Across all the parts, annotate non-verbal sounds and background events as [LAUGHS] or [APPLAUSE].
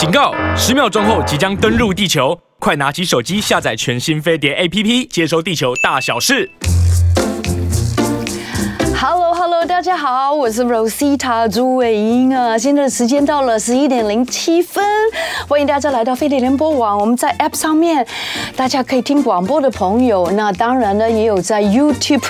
警告！十秒钟后即将登陆地球，快拿起手机下载全新飞碟 APP，接收地球大小事。Hello 大家好，我是 Rosita 朱伟英啊。现在的时间到了十一点零七分，欢迎大家来到飞碟联播网。我们在 App 上面，大家可以听广播的朋友，那当然呢也有在 YouTube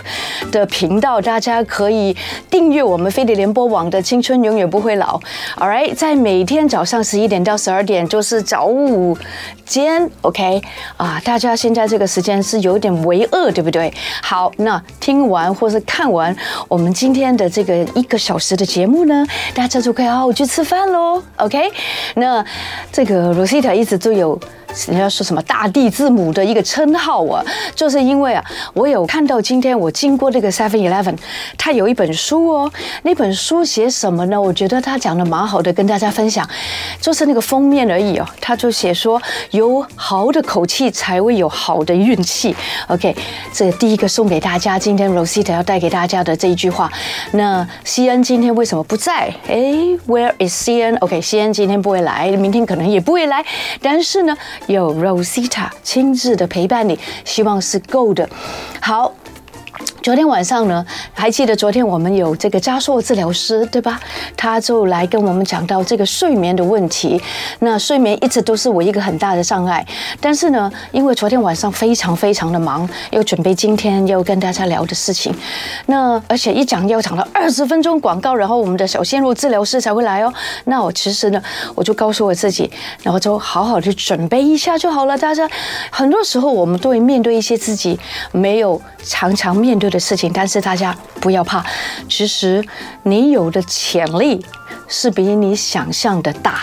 的频道，大家可以订阅我们飞碟联播网的青春永远不会老。All right，在每天早上十一点到十二点，就是早午间，OK 啊，大家现在这个时间是有点为饿，对不对？好，那听完或是看完。我们今天的这个一个小时的节目呢，大家就可以好好去吃饭喽，OK？那这个 Rosita 一直都有。人家说什么大地之母的一个称号啊，就是因为啊，我有看到今天我经过这个 Seven Eleven，他有一本书哦，那本书写什么呢？我觉得他讲的蛮好的，跟大家分享，就是那个封面而已哦。他就写说，有好的口气才会有好的运气。OK，这第一个送给大家，今天 Rosita 要带给大家的这一句话。那西恩今天为什么不在？哎，Where is 西恩？OK，西恩今天不会来，明天可能也不会来，但是呢。有 Rosita 亲自的陪伴你，希望是够的。好。昨天晚上呢，还记得昨天我们有这个家硕治疗师对吧？他就来跟我们讲到这个睡眠的问题。那睡眠一直都是我一个很大的障碍，但是呢，因为昨天晚上非常非常的忙，又准备今天要跟大家聊的事情。那而且一讲要讲到二十分钟广告，然后我们的小鲜肉治疗师才会来哦。那我其实呢，我就告诉我自己，然后就好好的准备一下就好了。大家很多时候我们都会面对一些自己没有常常面对的事情，但是大家不要怕，其实你有的潜力是比你想象的大，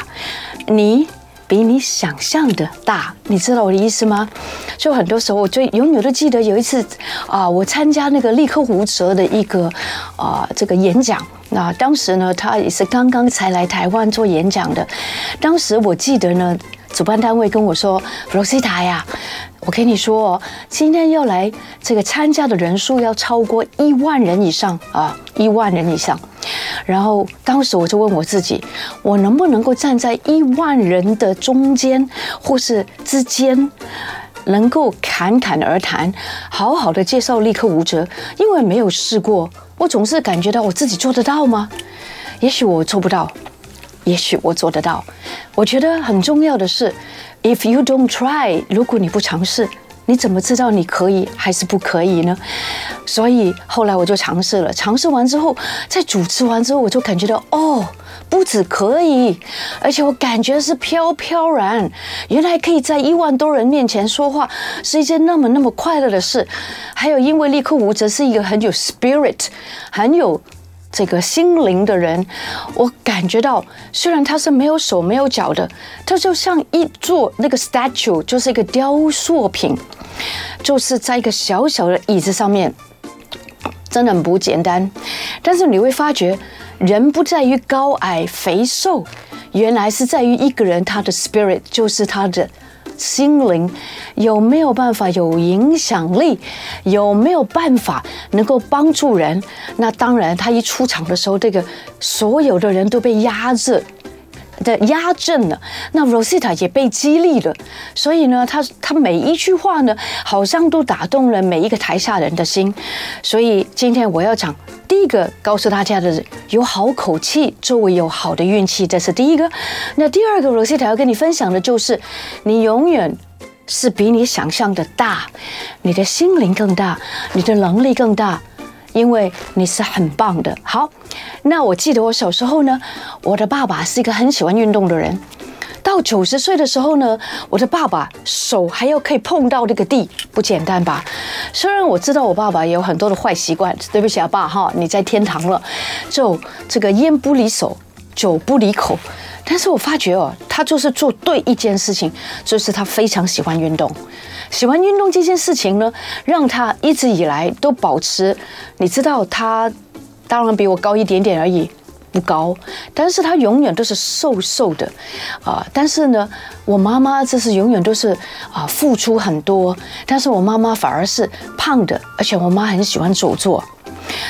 你比你想象的大，你知道我的意思吗？就很多时候，我就永远都记得有一次啊，我参加那个立刻胡哲的一个啊这个演讲，那当时呢，他也是刚刚才来台湾做演讲的，当时我记得呢。主办单位跟我说罗西塔呀，我跟你说哦，今天要来这个参加的人数要超过一万人以上啊，一万人以上。然后当时我就问我自己，我能不能够站在一万人的中间或是之间，能够侃侃而谈，好好的介绍立刻无责？因为没有试过，我总是感觉到我自己做得到吗？也许我做不到。”也许我做得到。我觉得很重要的是，if you don't try，如果你不尝试，你怎么知道你可以还是不可以呢？所以后来我就尝试了。尝试完之后，在主持完之后，我就感觉到哦，不止可以，而且我感觉是飘飘然。原来可以在一万多人面前说话是一件那么那么快乐的事。还有，因为立刻吴哲是一个很有 spirit，很有。这个心灵的人，我感觉到，虽然他是没有手没有脚的，他就像一座那个 statue，就是一个雕塑品，就是在一个小小的椅子上面，真的很不简单。但是你会发觉，人不在于高矮肥瘦，原来是在于一个人他的 spirit，就是他的。心灵有没有办法有影响力？有没有办法能够帮助人？那当然，他一出场的时候，这个所有的人都被压制的压阵了。那 Rosita 也被激励了，所以呢，他他每一句话呢，好像都打动了每一个台下人的心。所以今天我要讲。第一个告诉大家的，有好口气，周围有好的运气，这是第一个。那第二个，Rosita 要跟你分享的就是，你永远是比你想象的大，你的心灵更大，你的能力更大，因为你是很棒的。好，那我记得我小时候呢，我的爸爸是一个很喜欢运动的人。到九十岁的时候呢，我的爸爸手还要可以碰到这个地，不简单吧？虽然我知道我爸爸也有很多的坏习惯，对不起啊，爸哈，你在天堂了，就这个烟不离手，酒不离口，但是我发觉哦，他就是做对一件事情，就是他非常喜欢运动，喜欢运动这件事情呢，让他一直以来都保持，你知道他当然比我高一点点而已。不高，但是他永远都是瘦瘦的，啊！但是呢，我妈妈就是永远都是啊付出很多，但是我妈妈反而是胖的，而且我妈很喜欢久坐，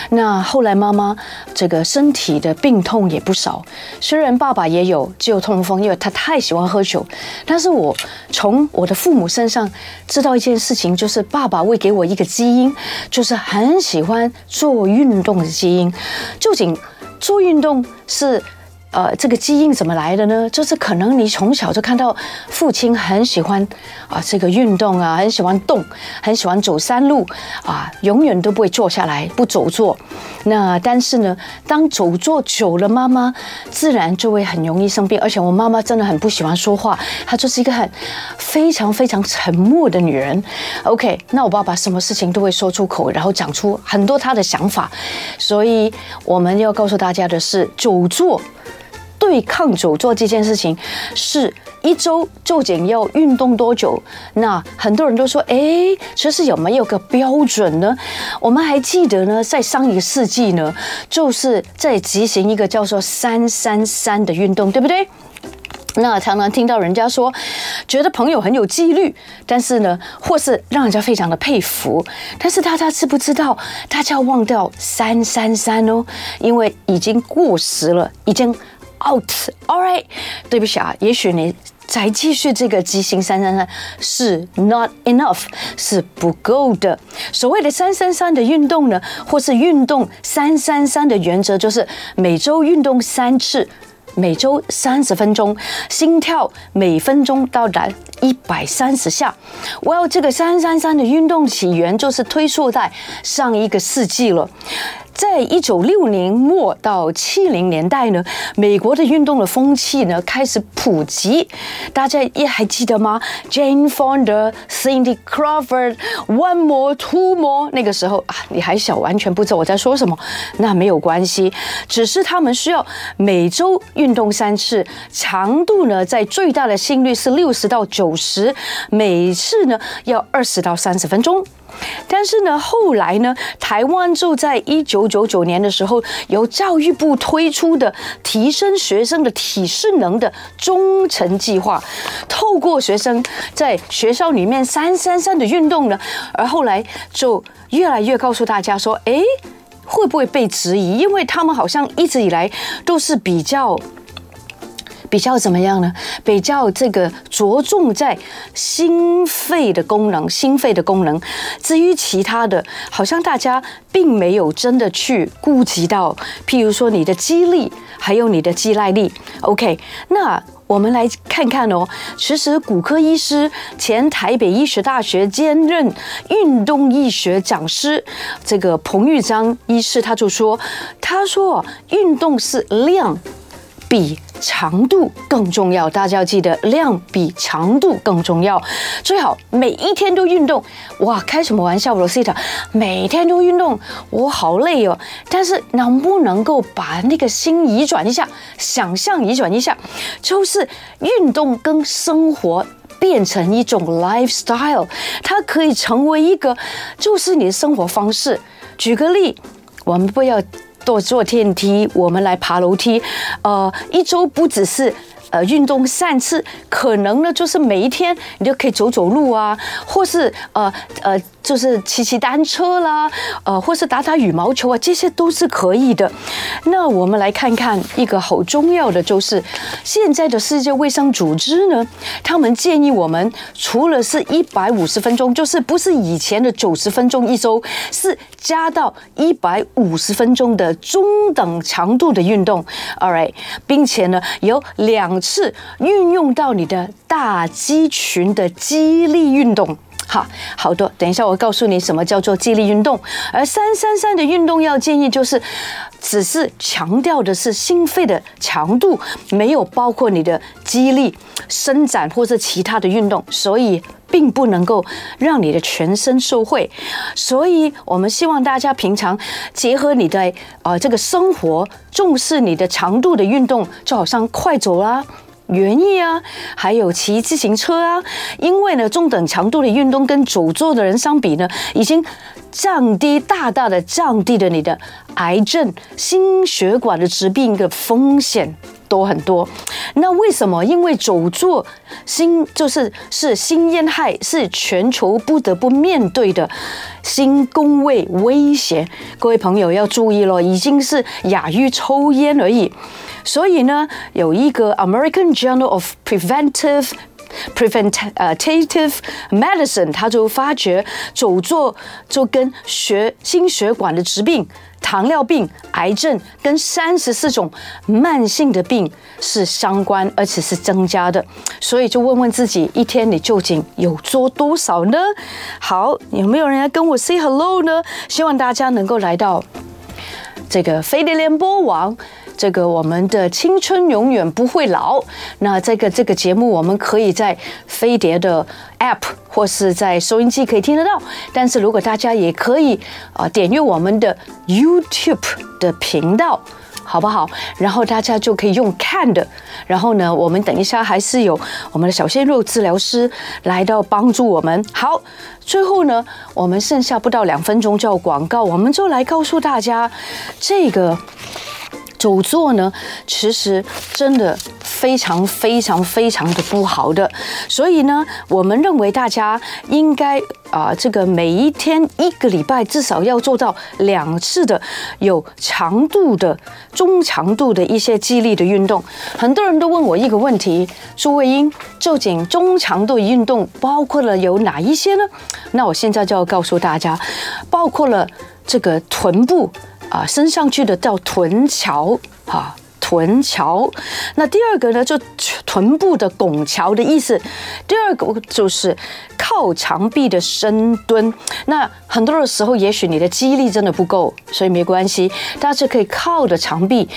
那后来妈妈这个身体的病痛也不少，虽然爸爸也有旧痛风，因为他太喜欢喝酒，但是我从我的父母身上知道一件事情，就是爸爸会给我一个基因，就是很喜欢做运动的基因。究竟做运动是？呃，这个基因怎么来的呢？就是可能你从小就看到父亲很喜欢啊，这个运动啊，很喜欢动，很喜欢走山路啊，永远都不会坐下来不走坐。那但是呢，当久坐久了，妈妈自然就会很容易生病。而且我妈妈真的很不喜欢说话，她就是一个很非常非常沉默的女人。OK，那我爸爸什么事情都会说出口，然后讲出很多他的想法。所以我们要告诉大家的是，久坐。对抗久坐这件事情，是一周究竟要运动多久？那很多人都说，哎，其实有没有个标准呢？我们还记得呢，在上一个世纪呢，就是在执行一个叫做“三三三”的运动，对不对？那常常听到人家说，觉得朋友很有纪律，但是呢，或是让人家非常的佩服。但是大家知不知道，大家要忘掉“三三三”哦，因为已经过时了，已经。Out，all right，对不起啊，也许你再继续这个执行三三三是 not enough，是不够的。所谓的三三三的运动呢，或是运动三三三的原则，就是每周运动三次，每周三十分钟，心跳每分钟到达一百三十下。Well，这个三三三的运动起源就是推溯在上一个世纪了。在一九六零末到七零年代呢，美国的运动的风气呢开始普及，大家也还记得吗？Jane Fonda、Cindy Crawford、One More、Two More，那个时候啊，你还小，完全不知道我在说什么。那没有关系，只是他们需要每周运动三次，强度呢在最大的心率是六十到九十，每次呢要二十到三十分钟。但是呢，后来呢，台湾就在一九九九年的时候，由教育部推出的提升学生的体适能的中程计划，透过学生在学校里面三三三的运动呢，而后来就越来越告诉大家说，诶，会不会被质疑？因为他们好像一直以来都是比较。比较怎么样呢？比较这个着重在心肺的功能，心肺的功能。至于其他的，好像大家并没有真的去顾及到。譬如说你的肌力，还有你的肌耐力。OK，那我们来看看哦。其实骨科医师，前台北医学大学兼任运动医学讲师，这个彭玉章医师他就说：“他说运动是量。”比长度更重要，大家要记得，量比长度更重要。最好每一天都运动。哇，开什么玩笑，Rosita？每天都运动，我好累哦。但是能不能够把那个心移转一下，想象移转一下，就是运动跟生活变成一种 lifestyle，它可以成为一个，就是你的生活方式。举个例，我们不要。坐坐电梯，我们来爬楼梯，呃，一周不只是呃运动三次，可能呢就是每一天你就可以走走路啊，或是呃呃。就是骑骑单车啦，呃，或是打打羽毛球啊，这些都是可以的。那我们来看看一个好重要的，就是现在的世界卫生组织呢，他们建议我们除了是一百五十分钟，就是不是以前的九十分钟一周，是加到一百五十分钟的中等强度的运动，all right，并且呢有两次运用到你的大肌群的肌力运动。好好多，等一下我告诉你什么叫做肌力运动。而三三三的运动要建议就是，只是强调的是心肺的强度，没有包括你的肌力伸展或者其他的运动，所以并不能够让你的全身受惠。所以我们希望大家平常结合你的呃这个生活，重视你的强度的运动，就好像快走啦。园艺啊，还有骑自行车啊，因为呢，中等强度的运动跟久坐的人相比呢，已经降低大大的降低了你的癌症、心血管的疾病的风险。多很多。那为什么？因为走坐新就是是新烟害，是全球不得不面对的新工位威胁。各位朋友要注意了，已经是亚于抽烟而已。所以呢，有一个 American Journal of Preventive Preventative Medicine，他就发觉走坐就跟血心血管的疾病。糖尿病、癌症跟三十四种慢性的病是相关，而且是增加的，所以就问问自己，一天你究竟有做多少呢？好，有没有人要跟我 say hello 呢？希望大家能够来到这个飞碟联播网。这个我们的青春永远不会老。那这个这个节目，我们可以在飞碟的 App 或是在收音机可以听得到。但是如果大家也可以啊，点阅我们的 YouTube 的频道，好不好？然后大家就可以用看的。然后呢，我们等一下还是有我们的小鲜肉治疗师来到帮助我们。好，最后呢，我们剩下不到两分钟就要广告，我们就来告诉大家这个。久坐呢，其实真的非常非常非常的不好的，所以呢，我们认为大家应该啊、这个每一天一个礼拜至少要做到两次的有强度的中强度的一些肌力的运动。很多人都问我一个问题：朱伟英，究竟中强度运动包括了有哪一些呢？那我现在就要告诉大家，包括了这个臀部。啊，升上去的叫臀桥，哈，臀桥。那第二个呢，就臀部的拱桥的意思。第二个就是靠墙壁的深蹲。那很多的时候，也许你的肌力真的不够，所以没关系，大家可以靠着墙壁，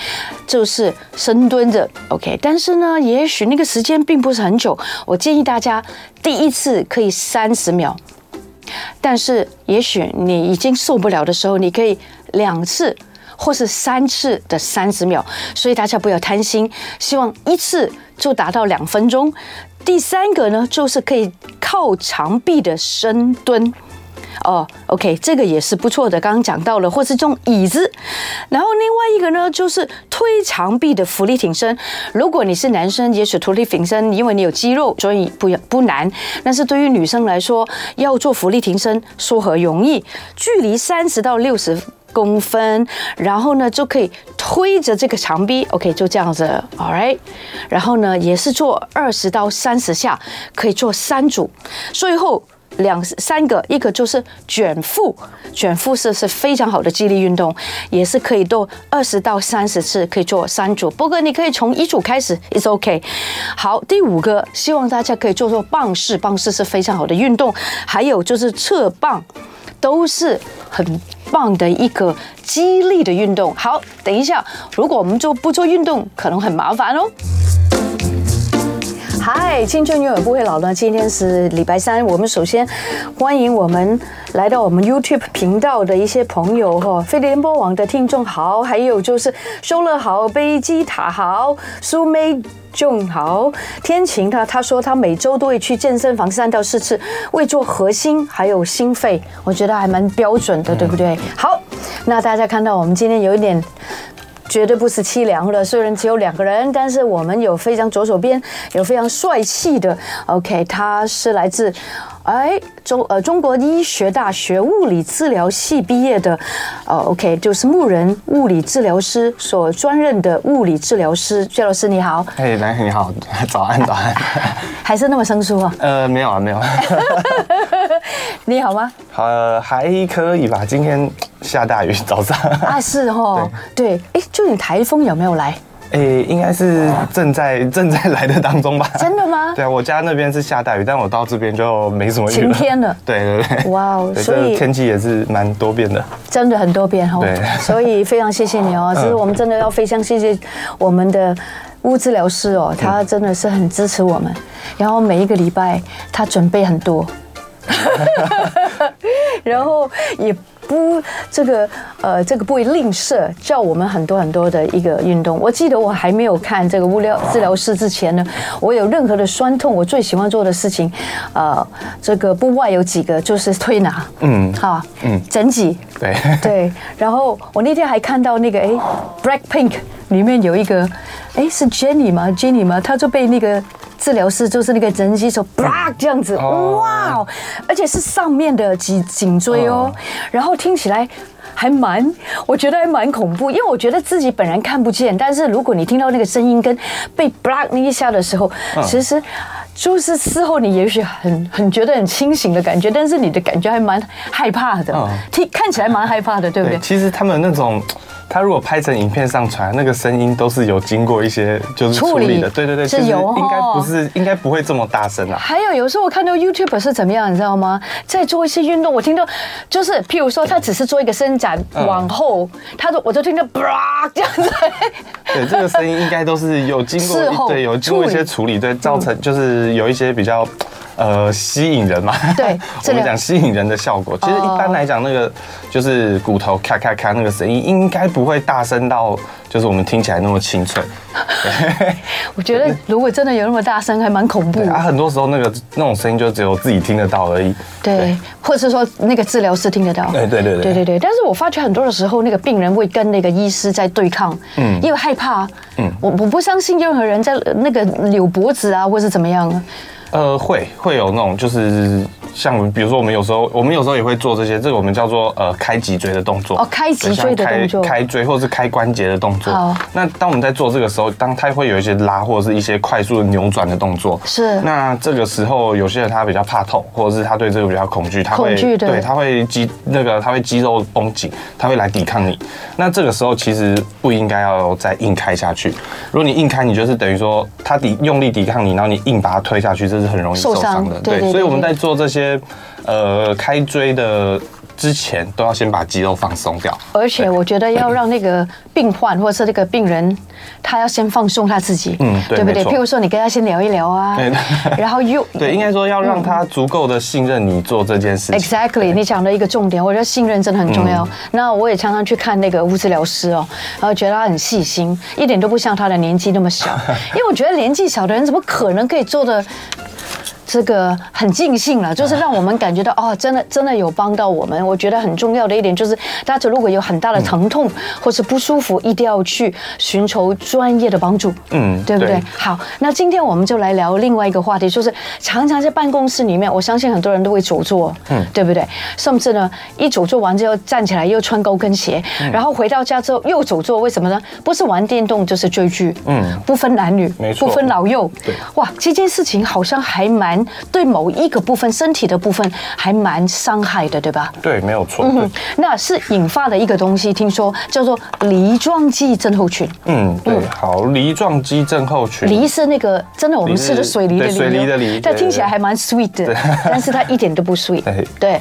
就是深蹲着，OK。但是呢，也许那个时间并不是很久。我建议大家第一次可以三十秒。但是，也许你已经受不了的时候，你可以两次或是三次的三十秒。所以大家不要贪心，希望一次就达到两分钟。第三个呢，就是可以靠墙壁的深蹲。哦，OK，这个也是不错的。刚刚讲到了，或是这种椅子，然后另外一个呢，就是推墙壁的浮力挺身。如果你是男生，也许伏地挺身，因为你有肌肉，所以不不难。但是对于女生来说，要做浮力挺身，说何容易？距离三十到六十公分，然后呢就可以推着这个墙壁，OK，就这样子，All right。然后呢，也是做二十到三十下，可以做三组。最后。两三个，一个就是卷腹，卷腹是是非常好的肌力运动，也是可以做二十到三十次，可以做三组。不过你可以从一组开始，it's OK。好，第五个，希望大家可以做做棒式，棒式是非常好的运动，还有就是侧棒，都是很棒的一个激励的运动。好，等一下，如果我们做不做运动，可能很麻烦哦。嗨，青春永远不会老呢。今天是礼拜三，我们首先欢迎我们来到我们 YouTube 频道的一些朋友哈，飞碟联播网的听众好，还有就是收乐好，贝基塔好，苏梅仲豪，天晴他他说他每周都会去健身房三到四次，为做核心还有心肺，我觉得还蛮标准的，对不对？好，那大家看到我们今天有一点。绝对不是凄凉的，虽然只有两个人，但是我们有非常左手边有非常帅气的，OK，他是来自哎中呃中国医学大学物理治疗系毕业的，呃 OK，就是牧人物理治疗师所专任的物理治疗师，薛老师你好，哎，来你好，早 [LAUGHS] 安早安，[LAUGHS] 还是那么生疏啊？呃，没有啊，没有。[LAUGHS] 你好吗？呃，还可以吧。今天下大雨，早上啊，是哦，对，哎，就你台风有没有来？哎，应该是正在正在来的当中吧？真的吗？对啊，我家那边是下大雨，但我到这边就没什么雨了。晴天了。对对对。哇哦，所以天气也是蛮多变的。真的很多变哦。对。所以非常谢谢你哦，[LAUGHS] 其实我们真的要非常谢谢我们的物治疗师哦，他真的是很支持我们，然后每一个礼拜他准备很多。[LAUGHS] 然后也不这个呃这个不会吝啬，教我们很多很多的一个运动。我记得我还没有看这个物料治疗师之前呢，我有任何的酸痛，我最喜欢做的事情，呃，这个不外有几个就是推拿，嗯，好，嗯，整脊，对 [LAUGHS] 对。然后我那天还看到那个哎，Blackpink 里面有一个，哎，是 Jennie 吗？Jennie 吗？他就被那个。治疗师就是那个整脊手，啪这样子，哇，而且是上面的脊颈椎哦，然后听起来还蛮，我觉得还蛮恐怖，因为我觉得自己本人看不见，但是如果你听到那个声音跟被 block 那一下的时候，其实就是事后你也许很很觉得很清醒的感觉，但是你的感觉还蛮害怕的，听看起来蛮害怕的，对不对？其实他们那种。他如果拍成影片上传，那个声音都是有经过一些就是处理的，对对对，是有，应该不是，应该不会这么大声啊。还有有时候我看到 YouTube 是怎么样，你知道吗？在做一些运动，我听到就是譬如说他只是做一个伸展往后，他说我就听到啪 [LAUGHS] 这样子。对，这个声音应该都是有经过，对，有经过一些处理，对，造成就是有一些比较。呃，吸引人嘛？对，[LAUGHS] 我们讲吸引人的效果。其实一般来讲，那个就是骨头咔咔咔那个声音，应该不会大声到，就是我们听起来那么清脆。[LAUGHS] 我觉得如果真的有那么大声，还蛮恐怖。啊，很多时候那个那种声音就只有自己听得到而已。对，或者是说那个治疗师听得到。对对对对对对对。但是我发觉很多的时候，那个病人会跟那个医师在对抗，嗯，因为害怕。嗯，我我不相信任何人在那个扭脖子啊，或是怎么样。呃，会会有那种，就是像比如说，我们有时候我们有时候也会做这些，这个我们叫做呃开脊椎的动作。哦，开脊椎的动作。开椎或者是开关节的动作。好。那当我们在做这个时候，当它会有一些拉或者是一些快速的扭转的动作。是。那这个时候，有些人他比较怕痛，或者是他对这个比较恐惧，他会对他会肌那个他会肌肉绷紧，他会来抵抗你。那这个时候其实不应该要再硬开下去。如果你硬开，你就是等于说他抵用力抵抗你，然后你硬把它推下去，这是很容易受伤的。对，所以我们在做这些呃开椎的之前，都要先把肌肉放松掉。而且我觉得要让那个病患或者是那个病人，他要先放松他自己，嗯，对不对？譬如说你跟他先聊一聊啊，[LAUGHS] 然后又 [LAUGHS] 对，应该说要让他足够的信任你做这件事情。Exactly，你讲的一个重点，我觉得信任真的很重要。那我也常常去看那个物理治疗师哦，然后觉得他很细心，一点都不像他的年纪那么小。[LAUGHS] 因为我觉得年纪小的人怎么可能可以做的？这个很尽兴了，就是让我们感觉到哦，真的真的有帮到我们。我觉得很重要的一点就是，大家如果有很大的疼痛或是不舒服，一定要去寻求专业的帮助，嗯，对不对？好，那今天我们就来聊另外一个话题，就是常常在办公室里面，我相信很多人都会久坐，嗯，对不对？甚至呢，一久坐完之后站起来又穿高跟鞋，然后回到家之后又久坐，为什么呢？不是玩电动就是追剧，嗯，不分男女，没错，不分老幼，对，哇，这件事情好像还蛮。对某一个部分身体的部分还蛮伤害的，对吧？对，没有错。嗯，那是引发的一个东西，听说叫做梨状肌症候群。嗯，对，好，梨状肌症候群。梨是那个真的我们吃的水梨的梨，水梨的梨，但听起来还蛮 sweet 的，[LAUGHS] 但是它一点都不 sweet。对。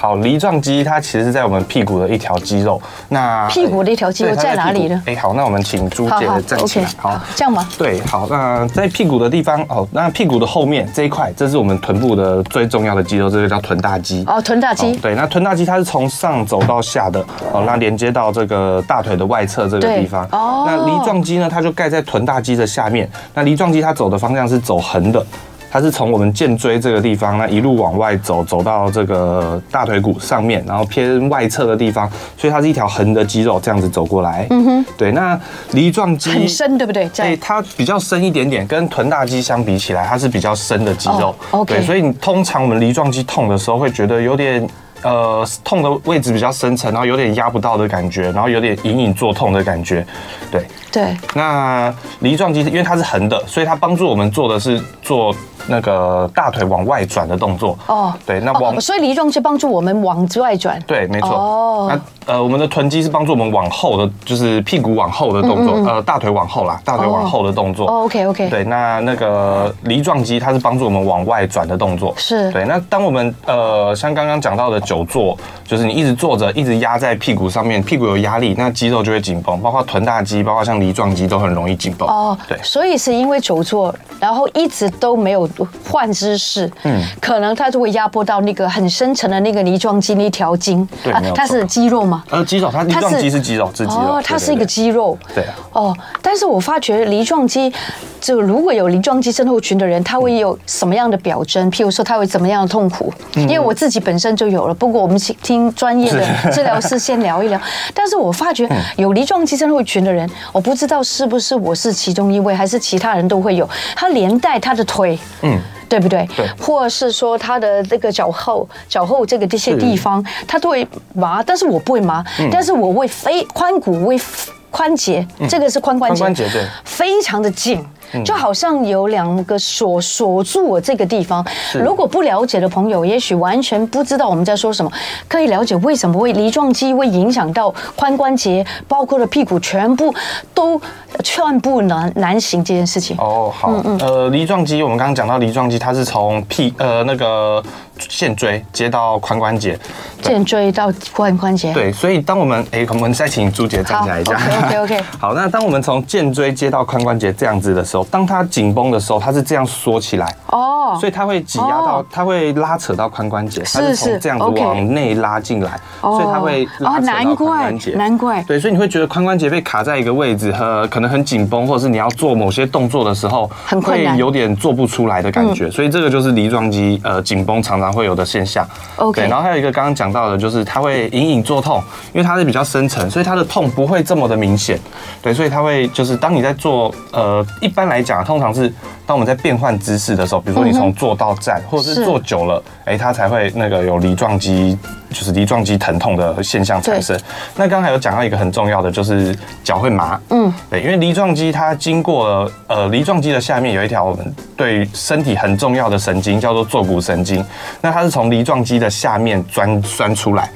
好，梨状肌它其实是在我们屁股的一条肌肉。那屁股的一条肌肉在哪里呢？哎，好，那我们请朱姐站起来。好，这样吗？对，好，那在屁股的地方，哦，那屁股的后面这一块，这是我们臀部的最重要的肌肉，这个叫臀大肌。哦，臀大肌。对，那臀大肌它是从上走到下的，哦，那连接到这个大腿的外侧这个地方。哦。那梨状肌呢，它就盖在臀大肌的下面。那梨状肌它走的方向是走横的。它是从我们剑椎这个地方，那一路往外走，走到这个大腿骨上面，然后偏外侧的地方，所以它是一条横的肌肉，这样子走过来。嗯哼，对。那梨状肌很深，对不对？对，它比较深一点点，跟臀大肌相比起来，它是比较深的肌肉。Oh, OK。对，所以你通常我们梨状肌痛的时候，会觉得有点。呃，痛的位置比较深层，然后有点压不到的感觉，然后有点隐隐作痛的感觉，对对。那梨状肌因为它是横的，所以它帮助我们做的是做那个大腿往外转的动作。哦，对，那往、哦、所以梨状肌帮助我们往外转。对，没错。哦，那呃，我们的臀肌是帮助我们往后的，就是屁股往后的动作，嗯嗯呃，大腿往后啦，大腿往后的动作。哦，OK OK。对，那那个梨状肌它是帮助我们往外转的动作。是。对，那当我们呃，像刚刚讲到的。久坐就是你一直坐着，一直压在屁股上面，屁股有压力，那肌肉就会紧绷，包括臀大肌，包括像梨状肌都很容易紧绷。哦，对，所以是因为久坐，然后一直都没有换姿势，嗯，可能它就会压迫到那个很深层的那个梨状肌那条筋。对，啊，它是肌肉吗？呃，肌肉，它梨状肌是肌肉，是肌肉。哦，它是一个肌肉。对。哦，但是我发觉梨状肌，就如果有梨状肌症候群的人，他会有什么样的表征？譬如说，他会怎么样的痛苦？因为我自己本身就有了。不过我们请听专业的 [LAUGHS] 治疗师先聊一聊。但是我发觉有梨状肌症候群的人，我不知道是不是我是其中一位，还是其他人都会有。他连带他的腿，嗯，对不对？对。或者是说他的这个脚后、脚后这个这些地方，他都会麻，但是我不会麻，但是我会非髋骨会。髋节，这个是髋关节，髋关节对，非常的紧，就好像有两个锁锁住我这个地方。如果不了解的朋友，也许完全不知道我们在说什么。可以了解为什么会梨状肌会影响到髋关节，包括了屁股，全部都寸步难难行这件事情。哦，好，嗯嗯，呃，梨状肌，我们刚刚讲到梨状肌，它是从屁呃那个。线椎接到髋关节，线椎到髋关节。对，所以当我们哎，我们再请朱姐站起来一下。OK OK。[LAUGHS] 好，那当我们从肩椎接到髋关节这样子的时候，当它紧绷的时候，它是这样缩起来。哦。所以它会挤压到，它会拉扯到髋关节，它是从这样子往内拉进来，所以它会拉扯到髋关节。难怪。对，所以你会觉得髋关节被卡在一个位置，和可能很紧绷，或者是你要做某些动作的时候，会有点做不出来的感觉。所以这个就是梨状肌呃紧绷常常会有的现象。OK，然后还有一个刚刚讲到的，就是它会隐隐作痛，因为它是比较深层，所以它的痛不会这么的明显。对，所以它会就是当你在做呃，一般来讲，通常是当我们在变换姿势的时候，比如说你从坐到站，或者是坐久了，哎，它才会那个有梨状肌，就是梨状肌疼痛的现象产生。那刚才有讲到一个很重要的，就是脚会麻。嗯，对，因为梨状肌它经过了呃，梨状肌的下面有一条我们对身体很重要的神经，叫做坐骨神经。那它是从梨状肌的下面钻钻出来。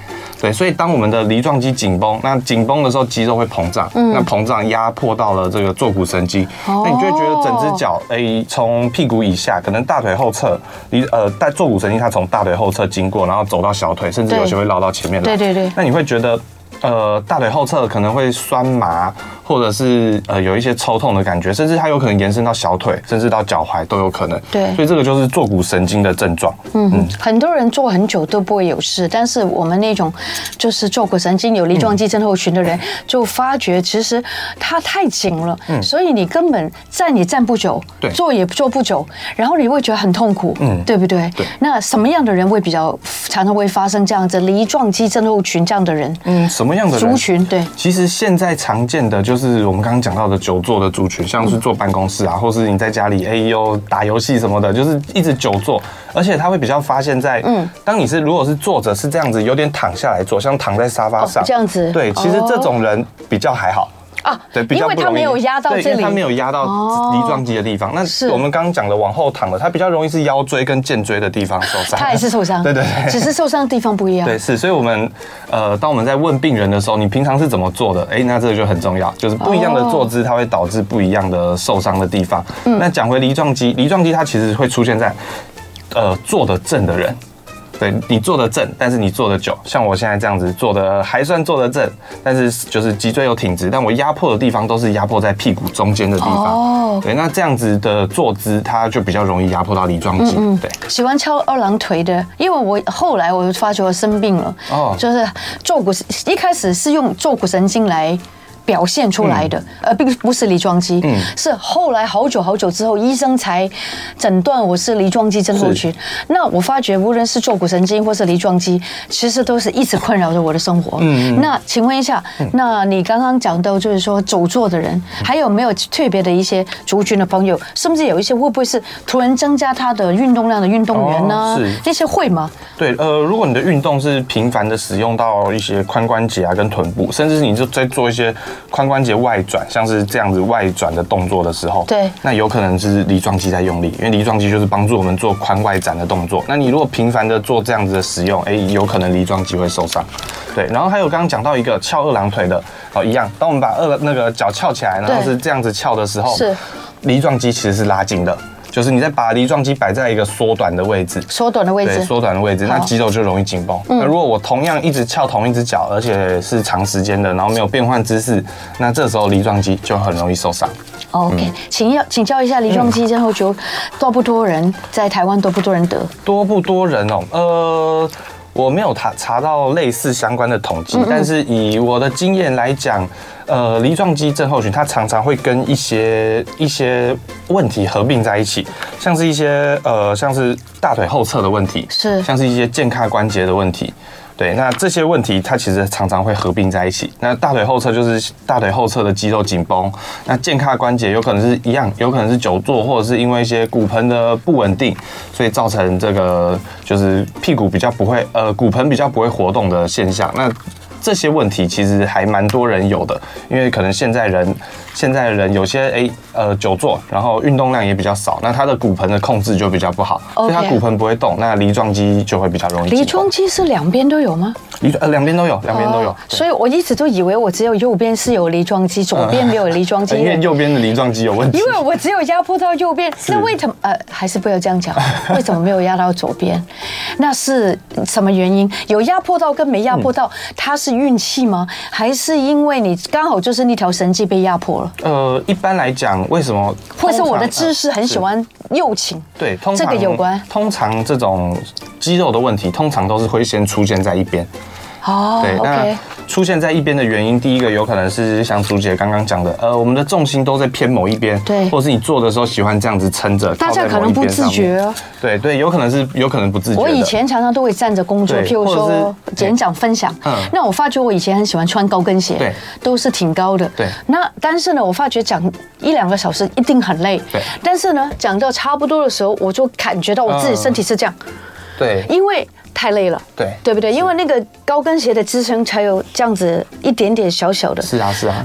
对，所以当我们的梨状肌紧绷，那紧绷的时候肌肉会膨胀，嗯，那膨胀压迫到了这个坐骨神经，哦，那你就会觉得整只脚，哎，从屁股以下，可能大腿后侧，你呃，在坐骨神经它从大腿后侧经过，然后走到小腿，甚至有些会绕到前面来，对对对，那你会觉得。呃，大腿后侧可能会酸麻，或者是呃有一些抽痛的感觉，甚至它有可能延伸到小腿，甚至到脚踝都有可能。对，所以这个就是坐骨神经的症状。嗯嗯，很多人坐很久都不会有事，但是我们那种就是坐骨神经有梨状肌症候群的人，就发觉其实它太紧了，嗯，所以你根本站也站不久，对，坐也坐不久，然后你会觉得很痛苦，嗯，对不对？对。那什么样的人会比较常常会发生这样子梨状肌症候群这样的人？嗯，什么？样的族群对，其实现在常见的就是我们刚刚讲到的久坐的族群，像是坐办公室啊，或是你在家里哎呦打游戏什么的，就是一直久坐，而且他会比较发现在，嗯，当你是如果是坐着是这样子，有点躺下来坐，像躺在沙发上这样子，对，其实这种人比较还好。啊，对，比较不容易，因为它没有压到这里，它没有压到梨状肌的地方。那是我们刚刚讲的往后躺的，它比较容易是腰椎跟肩椎的地方受伤。它也是受伤，[LAUGHS] 对对对，只是受伤的地方不一样。对，是，所以我们呃，当我们在问病人的时候，你平常是怎么做的？哎，那这个就很重要，就是不一样的坐姿，它会导致不一样的受伤的地方。那讲回梨状肌，梨状肌它其实会出现在呃坐得正的人。对，你坐得正，但是你坐得久，像我现在这样子坐的还算坐得正，但是就是脊椎又挺直，但我压迫的地方都是压迫在屁股中间的地方。哦，对，那这样子的坐姿，它就比较容易压迫到梨状肌。嗯，对。喜欢翘二郎腿的，因为我后来我就发觉我生病了，哦，就是坐骨一开始是用坐骨神经来。表现出来的，呃，并不是梨状肌，嗯，是后来好久好久之后，医生才诊断我是梨状肌症候群。那我发觉，无论是坐骨神经或是梨状肌，其实都是一直困扰着我的生活。嗯，那请问一下，那你刚刚讲到就是说走坐的人，还有没有特别的一些族群的朋友，甚至有一些会不会是突然增加他的运动量的运动员呢？是这些会吗？对，呃，如果你的运动是频繁的使用到一些髋关节啊跟臀部，甚至是你就在做一些。髋关节外转，像是这样子外转的动作的时候，对，那有可能是梨状肌在用力，因为梨状肌就是帮助我们做髋外展的动作。那你如果频繁的做这样子的使用，哎，有可能梨状肌会受伤。对，然后还有刚刚讲到一个翘二郎腿的哦，一样，当我们把二那个脚翘起来，然后是这样子翘的时候，是梨状肌其实是拉紧的。就是你在把梨状肌摆在一个缩短的位置，缩短的位置，对，缩短的位置，那肌肉就容易紧绷。那如果我同样一直翘同一只脚，而且是长时间的，然后没有变换姿势，那这时候梨状肌就很容易受伤。OK，请要请教一下，梨状肌症候群多不多人在台湾多不多人得？多不多人哦？呃，我没有查查到类似相关的统计，但是以我的经验来讲，呃，梨状肌症候群它常常会跟一些一些问题合并在一起，像是一些呃，像是大腿后侧的问题，是像是一些健康关节的问题。对，那这些问题它其实常常会合并在一起。那大腿后侧就是大腿后侧的肌肉紧绷，那肩胯关节有可能是一样，有可能是久坐，或者是因为一些骨盆的不稳定，所以造成这个就是屁股比较不会呃骨盆比较不会活动的现象。那这些问题其实还蛮多人有的，因为可能现在人现在的人有些哎呃久坐，然后运动量也比较少，那他的骨盆的控制就比较不好.所以他骨盆不会动，那梨状肌就会比较容易。梨状肌是两边都有吗？呃两边都有，两边都有。Oh, 所以我一直都以为我只有右边是有梨状肌，左边没有梨状肌。[LAUGHS] 因为右边的梨状肌有问题。因为我只有压迫到右边，那为什么呃还是不要这样讲？[LAUGHS] 为什么没有压到左边？那是什么原因？有压迫到跟没压迫到，它是运气吗？还是因为你刚好就是那条神经被压迫了？呃，一般来讲，为什么？或是我的姿势很喜欢右倾？对，通常这个有关。通常这种肌肉的问题，通常都是会先出现在一边。哦，对，那。出现在一边的原因，第一个有可能是像朱姐刚刚讲的，呃，我们的重心都在偏某一边，对，或者是你坐的时候喜欢这样子撑着，大家可能不自觉哦，对对，有可能是有可能不自觉。我以前常常都会站着工作，譬如说演讲分享，嗯，那我发觉我以前很喜欢穿高跟鞋，对，都是挺高的，对。那但是呢，我发觉讲一两个小时一定很累，对。但是呢，讲到差不多的时候，我就感觉到我自己身体是这样，对，因为。太累了，对，对不对？因为那个高跟鞋的支撑才有这样子一点点小小的。是啊，是啊。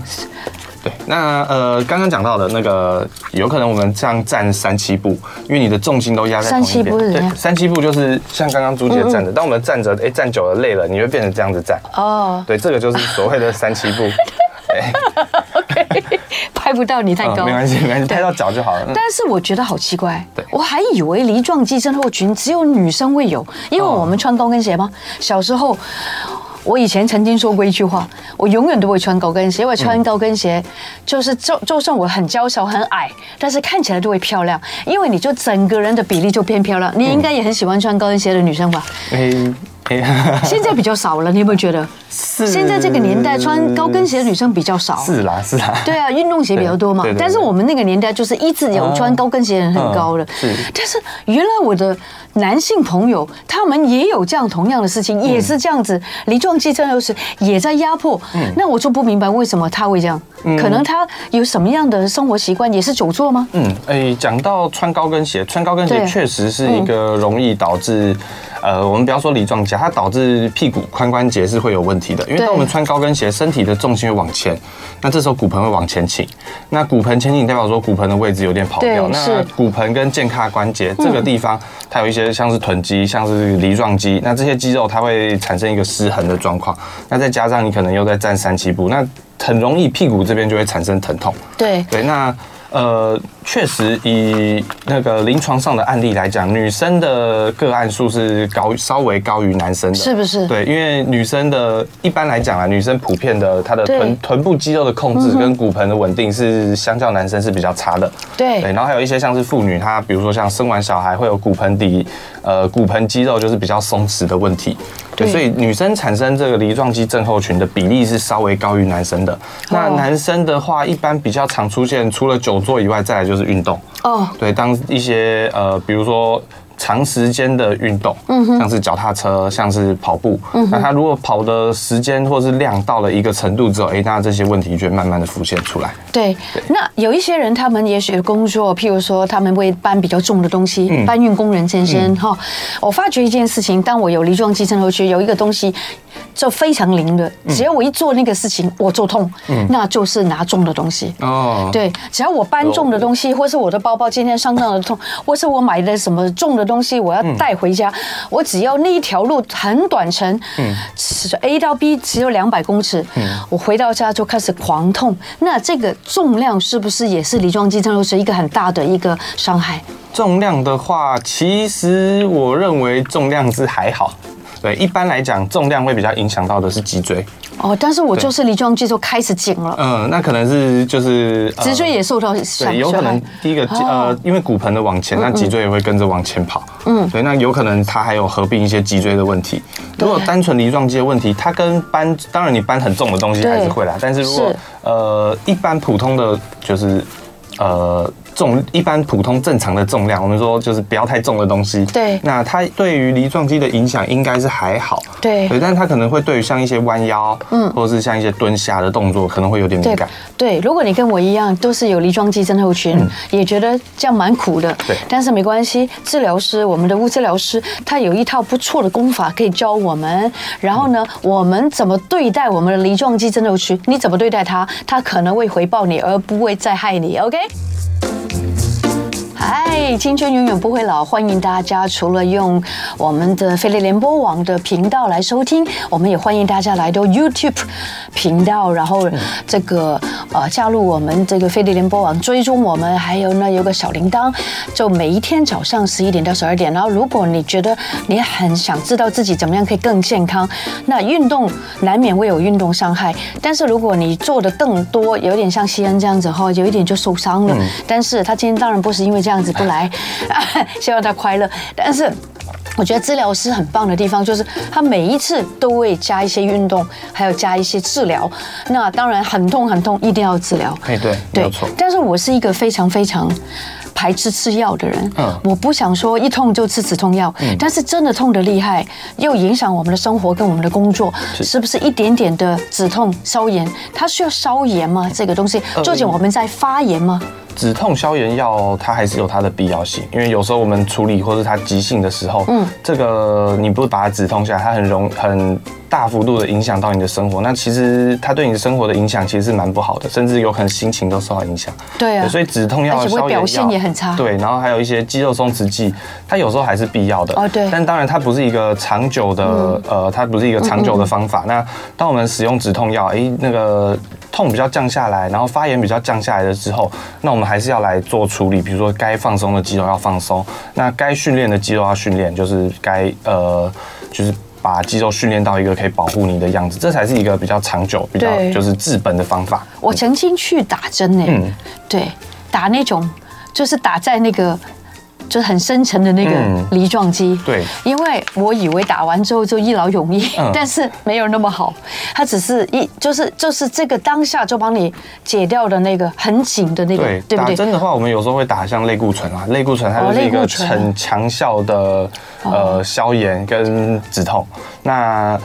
对，那呃，刚刚讲到的那个，有可能我们这样站三七步，因为你的重心都压在同一边。三七步是怎样？三七步就是像刚刚朱姐站着，当我们站着，哎，站久了累了，你会变成这样子站。哦。对，这个就是所谓的三七步。[LAUGHS] [LAUGHS] 拍不到你太高，没关系，没关系，拍到脚就好了。但是我觉得好奇怪，我还以为梨状肌症候群只有女生会有，因为我们穿高跟鞋吗？小时候，我以前曾经说过一句话，我永远都会穿高跟鞋，因为穿高跟鞋就是就就算我很娇小很矮，但是看起来都会漂亮，因为你就整个人的比例就变漂亮。你应该也很喜欢穿高跟鞋的女生吧？嗯。现在比较少了，你有没有觉得？是。现在这个年代穿高跟鞋的女生比较少。是啦，是啦。对啊，运动鞋比较多嘛。但是我们那个年代就是一直有穿高跟鞋的人很高的。是。但是原来我的男性朋友他们也有这样同样的事情，也是这样子，梨状肌症又是也在压迫。嗯。那我就不明白为什么他会这样？可能他有什么样的生活习惯，也是久坐吗？嗯，哎，讲到穿高跟鞋，穿高跟鞋确实是一个容易导致。呃，我们不要说梨状肌，它导致屁股髋关节是会有问题的，因为当我们穿高跟鞋，身体的重心会往前，那这时候骨盆会往前倾，那骨盆前倾代表说骨盆的位置有点跑掉，那骨盆跟健胯关节这个地方，它有一些像是臀肌，像是梨状肌，那这些肌肉它会产生一个失衡的状况，那再加上你可能又在站三七步，那很容易屁股这边就会产生疼痛。对对，那。呃，确实以那个临床上的案例来讲，女生的个案数是高，稍微高于男生的，是不是？对，因为女生的一般来讲啊，女生普遍的她的臀臀部肌肉的控制跟骨盆的稳定是相较男生是比较差的。对，对，然后还有一些像是妇女，她比如说像生完小孩会有骨盆底，呃，骨盆肌肉就是比较松弛的问题。对，所以女生产生这个梨状肌症候群的比例是稍微高于男生的。那男生的话，一般比较常出现，除了久坐以外，再来就是运动。哦，对，当一些呃，比如说。长时间的运动，像是脚踏车，像是跑步，那他如果跑的时间或是量到了一个程度之后，哎，那这些问题就会慢慢的浮现出来。对，那有一些人，他们也许工作，譬如说他们会搬比较重的东西，搬运工人健身哈。我发觉一件事情，当我有梨状肌症候群，有一个东西就非常灵的，只要我一做那个事情，我做痛，那就是拿重的东西。哦，对，只要我搬重的东西，或是我的包包今天伤到了痛，或是我买的什么重的。东西我要带回家，我只要那一条路很短程，嗯，A 到 B 只有两百公尺，嗯，我回到家就开始狂痛。那这个重量是不是也是梨状肌症候群一个很大的一个伤害？重量的话，其实我认为重量是还好。对，一般来讲，重量会比较影响到的是脊椎。哦，但是我就是梨状肌就开始紧了。嗯，那可能是就是脊椎也受到对，有可能第一个呃，因为骨盆的往前，那脊椎也会跟着往前跑。嗯，对，那有可能它还有合并一些脊椎的问题。如果单纯梨状肌的问题，它跟搬，当然你搬很重的东西还是会啦，但是如果呃一般普通的就是呃。重一般普通正常的重量，我们说就是不要太重的东西。对。那它对于梨状肌的影响应该是还好。对。对，但是它可能会对于像一些弯腰，嗯，或者是像一些蹲下的动作，可能会有点敏感。对。对，如果你跟我一样都是有梨状肌症候群，嗯，也觉得这样蛮苦的。对。但是没关系，治疗师，我们的物治疗师，他有一套不错的功法可以教我们。然后呢，嗯，我们怎么对待我们的梨状肌症候群？你怎么对待它？它可能会回报你，而不会再害你。OK。嗨，青春永远不会老，欢迎大家除了用我们的飞利联播网的频道来收听，我们也欢迎大家来到 YouTube 频道，然后这个呃加入我们这个飞利联播网，追踪我们，还有呢有个小铃铛，就每一天早上十一点到十二点。然后如果你觉得你很想知道自己怎么样可以更健康，那运动难免会有运动伤害，但是如果你做的更多，有点像西恩这样子哈，有一点就受伤了。但是他今天当然不是因为这样。这样子不来，[LAUGHS] 希望他快乐。但是我觉得治疗师很棒的地方，就是他每一次都会加一些运动，还有加一些治疗。那当然很痛很痛，一定要治疗。哎，对，没有错。但是我是一个非常非常排斥吃药的人。嗯，我不想说一痛就吃止痛药。嗯，但是真的痛得厉害，又影响我们的生活跟我们的工作，是不是一点点的止痛消炎？它需要消炎吗？这个东西，究竟我们在发炎吗？止痛消炎药它还是有它的必要性，因为有时候我们处理或是它急性的时候，嗯，这个你不把它止痛下来，它很容很大幅度的影响到你的生活。那其实它对你的生活的影响其实是蛮不好的，甚至有可能心情都受到影响。对啊，所以止痛药、消炎药表现也很差。对，然后还有一些肌肉松弛剂，它有时候还是必要的。哦，对。但当然它不是一个长久的，呃，它不是一个长久的方法。那当我们使用止痛药，哎，那个。痛比较降下来，然后发炎比较降下来的之后，那我们还是要来做处理，比如说该放松的肌肉要放松，那该训练的肌肉要训练，就是该呃，就是把肌肉训练到一个可以保护你的样子，这才是一个比较长久、比较就是治本的方法。我曾经去打针呢，嗯，对，打那种就是打在那个。就是很深沉的那个梨状肌，嗯，对，因为我以为打完之后就一劳永逸，嗯，[LAUGHS] 但是没有那么好，它只是一就是就是这个当下就帮你解掉的那个很紧的那个，对，对不对？打针的话，我们有时候会打像类固醇啊，类固醇它就是一个很强效的呃消炎跟止痛，那。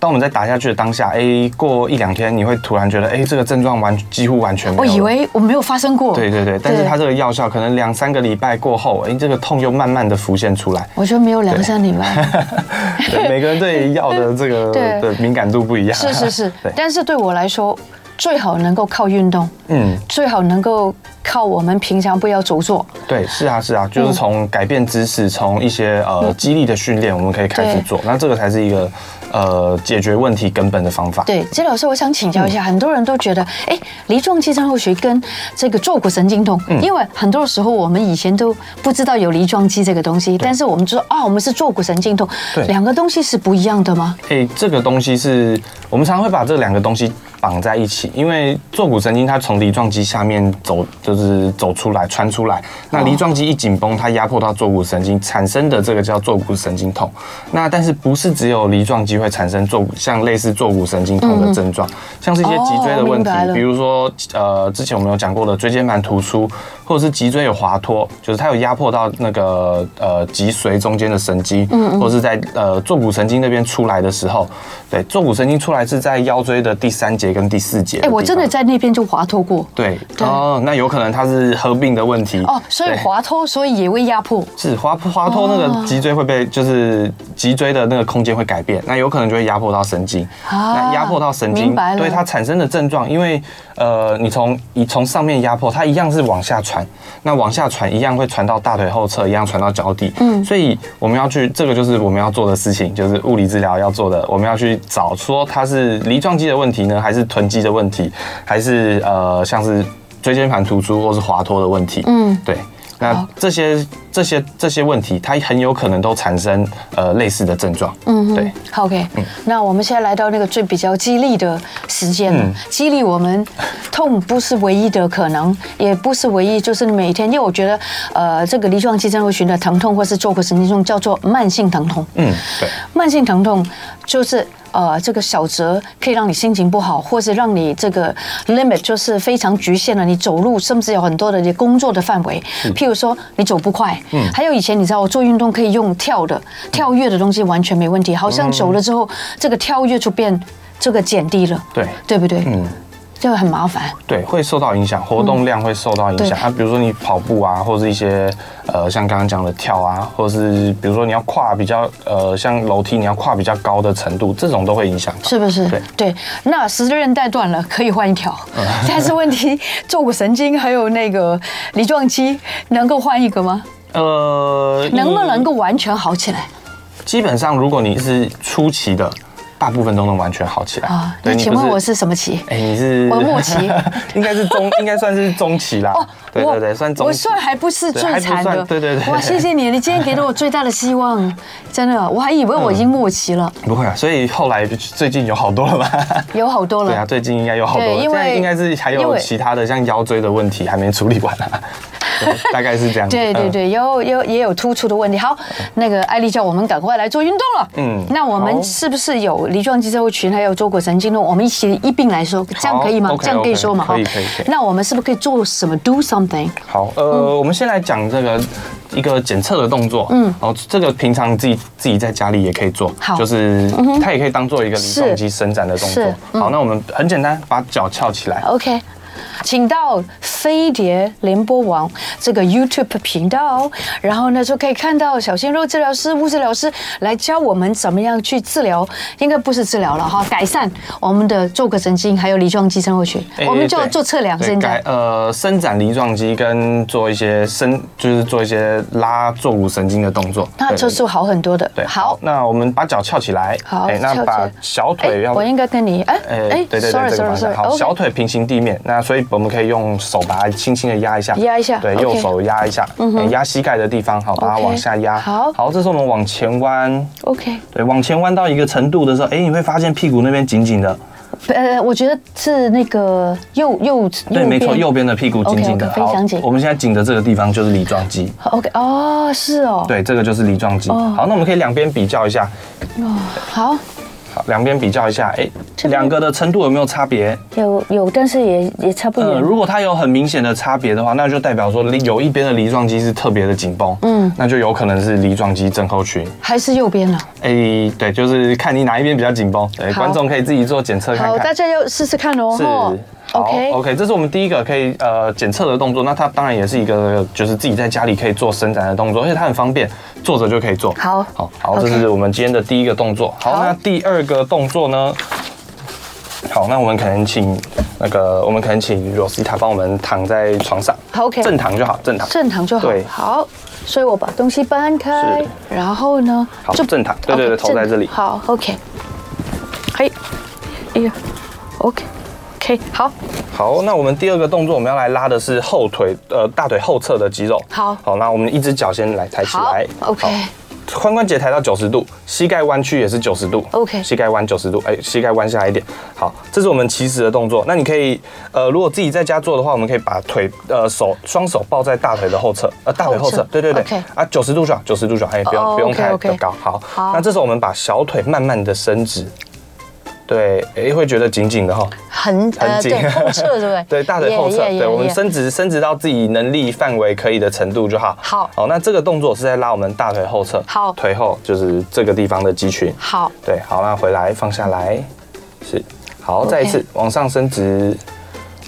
当我们在打下去的当下，哎，过一两天你会突然觉得，哎，这个症状完几乎完全没有。我以为我没有发生过。对对对，但是它这个药效可能两三个礼拜过后，哎，这个痛又慢慢的浮现出来。我觉得没有两三礼拜。[LAUGHS] 每个人对药的这个的敏感度不一样。是是是，[LAUGHS] 但是对我来说，最好能够靠运动。嗯。最好能够靠我们平常不要久坐。对，是啊是啊，就是从改变姿势，从一些呃肌力的训练，我们可以开始做。那这个才是一个。呃，解决问题根本的方法。对，这老师，我想请教一下，嗯、很多人都觉得，哎，梨状肌症候群跟这个坐骨神经痛，嗯、因为很多时候我们以前都不知道有梨状肌这个东西，但是我们就说啊，我们是坐骨神经痛，对，两个东西是不一样的吗？哎，这个东西是我们常常会把这两个东西绑在一起，因为坐骨神经它从梨状肌下面走，就是走出来穿出来，那梨状肌一紧绷，它压迫到坐骨神经产生的这个叫坐骨神经痛。那但是不是只有梨状肌？会产生坐骨像类似坐骨神经痛的症状，像是一些脊椎的问题，比如说呃，之前我们有讲过的椎间盘突出，或者是脊椎有滑脱，就是它有压迫到那个呃脊髓中间的神经，或者是在呃坐骨神经那边出来的时候，对，坐骨神经出来是在腰椎的第三节跟第四节。哎，我真的在那边就滑脱过。对，哦，那有可能它是合并的问题哦，所以滑脱，所以也会压迫。是滑滑脱那个脊椎会被，就是脊椎的那个空间会改变，那有。可能就会压迫到神经，那压迫到神经，对它产生的症状，因为呃，你从你从上面压迫，它一样是往下传，那往下传一样会传到大腿后侧，一样传到脚底，嗯，所以我们要去，这个就是我们要做的事情，就是物理治疗要做的，我们要去找说它是梨状肌的问题呢，还是臀肌的问题，还是呃像是椎间盘突出或是滑脱的问题，嗯，对。那这些这些这些问题，它很有可能都产生呃类似的症状。嗯，对。OK，嗯，那我们现在来到那个最比较激励的时间，嗯，激励我们，痛不是唯一的可能，也不是唯一，就是每天，因为我觉得呃，这个梨状肌症候群的疼痛或是坐骨神经痛叫做慢性疼痛。嗯，对，慢性疼痛就是。呃，这个小折可以让你心情不好，或是让你这个 limit 就是非常局限了。你走路甚至有很多的你工作的范围，譬如说你走不快。嗯。还有以前你知道我做运动可以用跳的，跳跃的东西完全没问题。好像走了之后，这个跳跃就变这个减低了。对。对不对？嗯。就很麻烦，对，会受到影响，活动量会受到影响。啊，比如说你跑步啊，或者是一些呃，像刚刚讲的跳啊，或者是比如说你要跨比较呃，像楼梯你要跨比较高的程度，这种都会影响。是不是？对对。那十字韧带断了可以换一条，但是问题坐骨神经还有那个梨状肌能够换一个吗？呃，能不能够完全好起来？基本上，如果你是初期的。大部分都能完全好起来啊！那请问我是什么期？哎，你是我末期，[LAUGHS] 应该是中，应该算是中期啦。哦，对对对，算。我算还不是最惨的。对对对。哇，谢谢你，你今天给了我最大的希望，[LAUGHS] 真的，我还以为我已经末期了。不会啊，所以后来最近有好多了吧？[LAUGHS] 有好多了。对啊，最近应该有好多了。因为应该是还有其他的，像腰椎的问题还没处理完啊。[LAUGHS] 大概是这样。对对对，有有也有突出的问题。好，那个艾丽叫我们赶快来做运动了。嗯，那我们是不是有梨状肌症候群，还有坐骨神经痛？我们一起一并来说，这样可以吗？这样可以说吗？可以可以。那我们是不是可以做什么？Do something。好，呃，我们先来讲这个一个检测的动作。嗯，哦，这个平常自己自己在家里也可以做。好，就是它也可以当做一个梨状肌伸展的动作。好，那我们很简单，把脚翘起来。OK。请到飞碟联播网这个 YouTube 频道，然后呢就可以看到小鲜肉治疗师、物治疗师来教我们怎么样去治疗，应该不是治疗了哈，改善我们的坐骨神经还有梨状肌症候群。我们就要做测量，现在呃伸展梨状肌跟做一些伸，就是做一些拉坐骨神经的动作，那就是好很多的。对，好，那我们把脚翘起来，好，那把小腿要，我应该跟你哎哎，对对对，sorry sorry sorry，好，小腿平行地面，那所以。我们可以用手把它轻轻的压一下，压一下，对，右手压一下，嗯，压膝盖的地方，好，把它往下压，好，好，这时候我们往前弯，OK，对，往前弯到一个程度的时候，哎，你会发现屁股那边紧紧的，呃，我觉得是那个右右，对，没错，右边的屁股紧紧的，好，我们现在紧的这个地方就是梨状肌，OK，哦，是哦，对，这个就是梨状肌，好，那我们可以两边比较一下，哦，好。好，两边比较一下，哎，两个的程度有没有差别？有有，但是也也差不多。如果它有很明显的差别的话，那就代表说有一边的梨状肌是特别的紧绷，嗯，那就有可能是梨状肌症候群。还是右边呢？哎，对，就是看你哪一边比较紧绷。对，观众可以自己做检测看看。好，大家要试试看哦。是。好，OK，这是我们第一个可以呃检测的动作。那它当然也是一个就是自己在家里可以做伸展的动作，而且它很方便，坐着就可以做。好，好，好，这是我们今天的第一个动作。好，那第二个动作呢？好，那我们可能请那个我们可能请 Rosita 帮我们躺在床上。好，OK，正躺就好，正躺，正躺就好。对，好，所以我把东西搬开，然后呢，好，就正躺。对对对，头在这里。好，OK，嘿，哎呀，OK。OK，好，好，那我们第二个动作，我们要来拉的是后腿，呃，大腿后侧的肌肉。好，好，那我们一只脚先来抬起来。OK，髋关节抬到九十度，膝盖弯曲也是九十度。OK，膝盖弯九十度，哎，膝盖弯下来一点。好，这是我们起始的动作。那你可以，呃，如果自己在家做的话，我们可以把腿，呃，手双手抱在大腿的后侧，呃，大腿后侧。对对对。啊，九十度就好，九十度就好，哎，不用不用太高。好，好，那这时候我们把小腿慢慢的伸直。对，哎，会觉得紧紧的哈，很很紧，后侧 [LAUGHS] 对不对？对，大腿后侧，对，我们伸直伸直到自己能力范围可以的程度就好。好，好，那这个动作是在拉我们大腿后侧，好，腿后就是这个地方的肌群。好，对，好，那回来放下来，是，好，再一次往上伸直。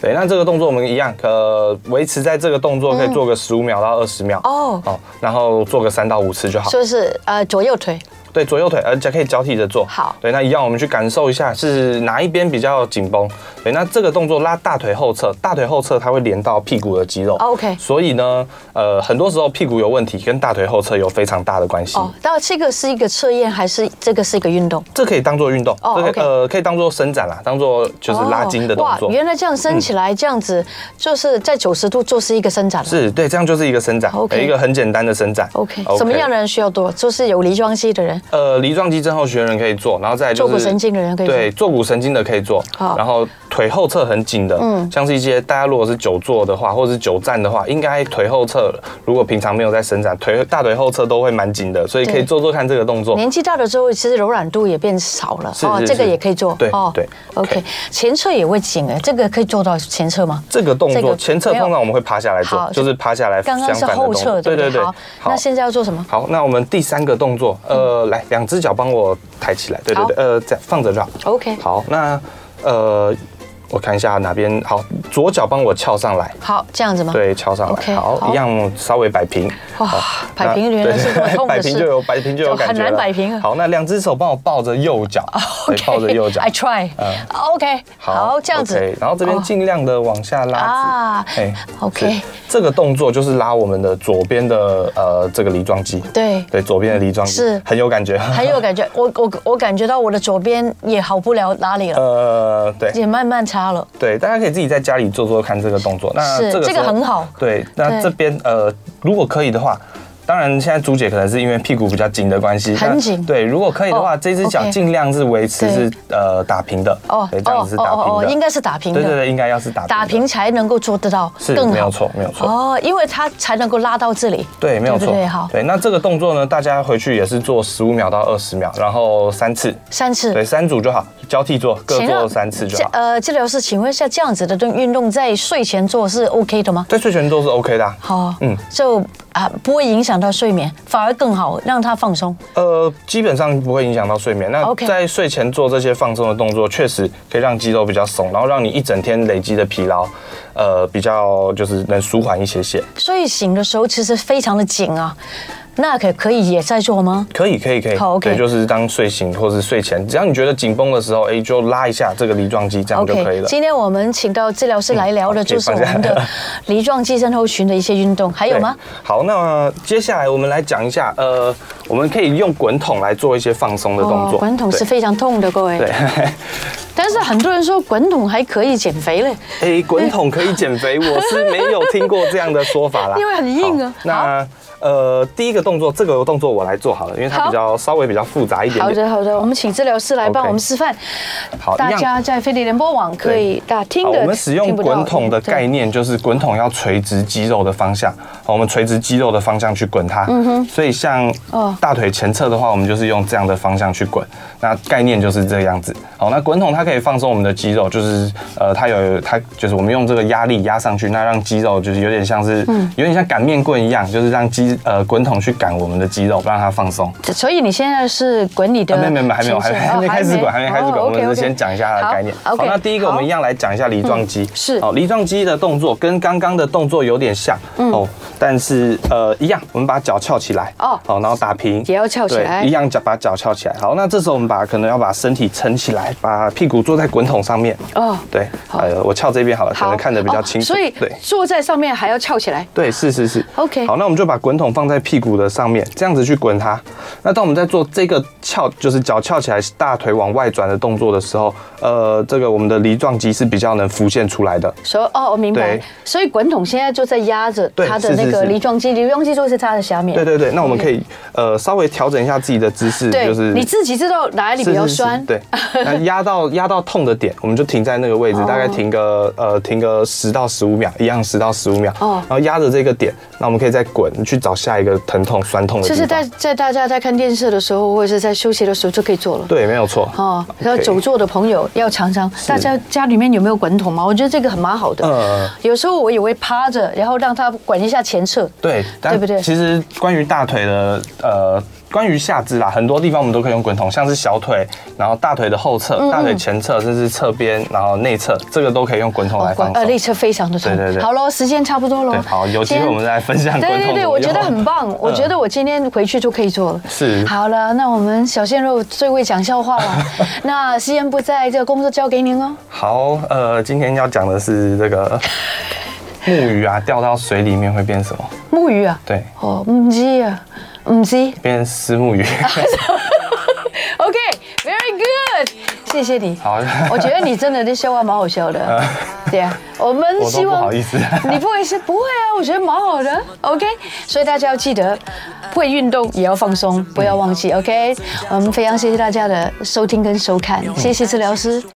对，那这个动作我们一样，可维持在这个动作可以做个十五秒到二十秒。哦，好，然后做个三到五次就好。就是呃，左右腿。对，左右腿，而且可以交替着做。好，对，那一样，我们去感受一下是哪一边比较紧绷。对，那这个动作拉大腿后侧，大腿后侧它会连到屁股的肌肉。OK。所以呢，呃，很多时候屁股有问题跟大腿后侧有非常大的关系。哦，那这个是一个测验还是这个是一个运动？这可以当做运动。哦，OK。呃，可以当做伸展啦，当做就是拉筋的动作。哇，原来这样伸起来。这样子，就是在九十度就是一个伸展。是对，这样就是一个伸展，OK，一个很简单的伸展。OK，什么样的人需要多？就是有梨状肌的人。呃，梨状肌症候群的人可以做，然后再坐骨神经的人可以做。对，坐骨神经的可以做。好，然后腿后侧很紧的，嗯，像是一些大家如果是久坐的话，或者是久站的话，应该腿后侧如果平常没有在伸展，腿大腿后侧都会蛮紧的，所以可以做做看这个动作。年纪大了之后，其实柔软度也变少了。哦，这个也可以做。对，哦，对，OK，前侧也会紧哎，这个可以做到前侧吗？这个动作前侧通常我们会趴下来做，就是趴下来。刚刚是后侧，对对对。好，那现在要做什么？好，那我们第三个动作，呃，来，两只脚帮我抬起来，对对对，呃，这样放着绕。OK。好，那呃。我看一下哪边好，左脚帮我翘上来。好，这样子吗？对，翘上来。好，一样稍微摆平。哇，摆平原来是这么痛的。摆平就有摆平就有感觉。很难摆平。好，那两只手帮我抱着右脚。[LAUGHS] OK，抱着右脚。I try。嗯，OK。好，这样子。然后这边尽量的往下拉。啊。哎，OK。这个动作就是拉我们的左边的呃这个梨状肌。对。对，左边的梨状肌是很有感觉。很有感觉。我我我感觉到我的左边也好不了哪里了。[LAUGHS] 呃，对。也慢慢对，大家。可以自己在家里做做看这个动作，那这个这个很好。对，那这边呃，如果可以的话。当然，现在朱姐可能是因为屁股比较紧的关系，很紧。对，如果可以的话，这只脚尽量是维持是呃打平的。哦，对，这样子是打平的，应该是打平的。对对对，应该要是打平。打平才能够做得到，是，没有错，没有错。哦，因为它才能够拉到这里。对，没有错。对，好。对，那这个动作呢，大家回去也是做十五秒到二十秒，然后三次。三次。对，三组就好，交替做，各做三次就好。呃，治疗师，请问一下，这样子的运动在睡前做是 OK 的吗？在睡前做是 OK 的。好，嗯，就。啊，不会影响到睡眠，反而更好，让他放松。呃，基本上不会影响到睡眠。那在睡前做这些放松的动作，确实可以让肌肉比较松，然后让你一整天累积的疲劳，呃，比较就是能舒缓一些些。所以醒的时候其实非常的紧啊。那可可以也在做吗？可以，可以，可以。好，OK。就是当睡醒或是睡前，只要你觉得紧绷的时候，哎，就拉一下这个梨状肌，这样就可以了。今天我们请到治疗师来聊的就是 [LAUGHS] 我们的 [LAUGHS] 梨状肌症候群的一些运动，还有吗？好，那接下来我们来讲一下，呃，我们可以用滚筒来做一些放松的动作。滚筒是非常痛的，各位。对。[LAUGHS] 但是很多人说滚筒还可以减肥嘞。哎，滚筒可以减肥，我是没有听过这样的说法啦。因为很硬啊。那。呃，第一个动作，这个动作我来做好了，因为它比较稍微比较复杂一点点。好的，好的，我们请治疗师来帮我们示范。好，大家在飞碟联播网可以打听的。我们使用滚筒的概念就是滚筒要垂直肌肉的方向，好，我们垂直肌肉的方向去滚它。嗯哼。所以像大腿前侧的话，我们就是用这样的方向去滚。那概念就是这个样子。好，那滚筒它可以放松我们的肌肉，就是呃，它有它就是我们用这个压力压上去，那让肌肉就是有点像是，有点像擀面棍一样，就是让肌。呃，滚筒去赶我们的肌肉，不让它放松。所以你现在是滚你的？没没没，还没有，还没还没开始滚，还没开始滚。我们是先讲一下它的概念。好，那第一个我们一样来讲一下梨状肌。是。哦，梨状肌的动作跟刚刚的动作有点像哦，但是呃一样，我们把脚翘起来。哦。好，然后打平。也要翘起来。一样，脚把脚翘起来。好，那这时候我们把可能要把身体撑起来，把屁股坐在滚筒上面。哦。对。好，我翘这边好了，可能看得比较清楚。所以对，坐在上面还要翘起来。对，是是是。OK。好，那我们就把滚筒放在屁股的上面，这样子去滚它。那当我们在做这个翘，就是脚翘起来，大腿往外转的动作的时候，呃，这个我们的梨状肌是比较能浮现出来的。所以哦，我明白。所以滚筒现在就在压着它的那个梨状肌，梨状肌就是它的下面。对对对，那我们可以呃稍微调整一下自己的姿势，就是你自己知道哪里比较酸。对，那压到压到痛的点，我们就停在那个位置，大概停个呃停个十到十五秒，一样十到十五秒。哦。然后压着这个点，那我们可以再滚去找下一个疼痛酸痛的。就是在在大家在看电视的时候，或者是在休息的时候就可以做了。对，没有错。哦，然后久坐的朋友要常常。大家家里面有没有滚筒吗？我觉得这个很蛮好的。嗯。有时候我也会趴着，然后让它滚一下前侧。对，对不对？其实关于大腿的呃。关于下肢啦，很多地方我们都可以用滚筒，像是小腿，然后大腿的后侧、大腿前侧，甚至侧边，然后内侧，这个都可以用滚筒来放松。呃，内侧非常的痛。对对对。好喽，时间差不多喽。好，有机会我们再来分享滚筒。对对对，我觉得很棒，我觉得我今天回去就可以做了。是。好了，那我们小鲜肉最会讲笑话了。[LAUGHS] 那时间不在，这个工作交给您哦。好，呃，今天要讲的是这个 [LAUGHS] 木鱼啊，掉到水里面会变什么？木鱼啊？对。哦，木鸡啊。嗯，是变成虱目鱼。[LAUGHS] OK，very good。谢谢你。好，我觉得你真的这笑话蛮好笑的。对啊，我们希望不好意思，你不会是不会啊？我觉得蛮好的。OK，所以大家要记得，会运动也要放松，不要忘记。OK，我们非常谢谢大家的收听跟收看，谢谢治疗师。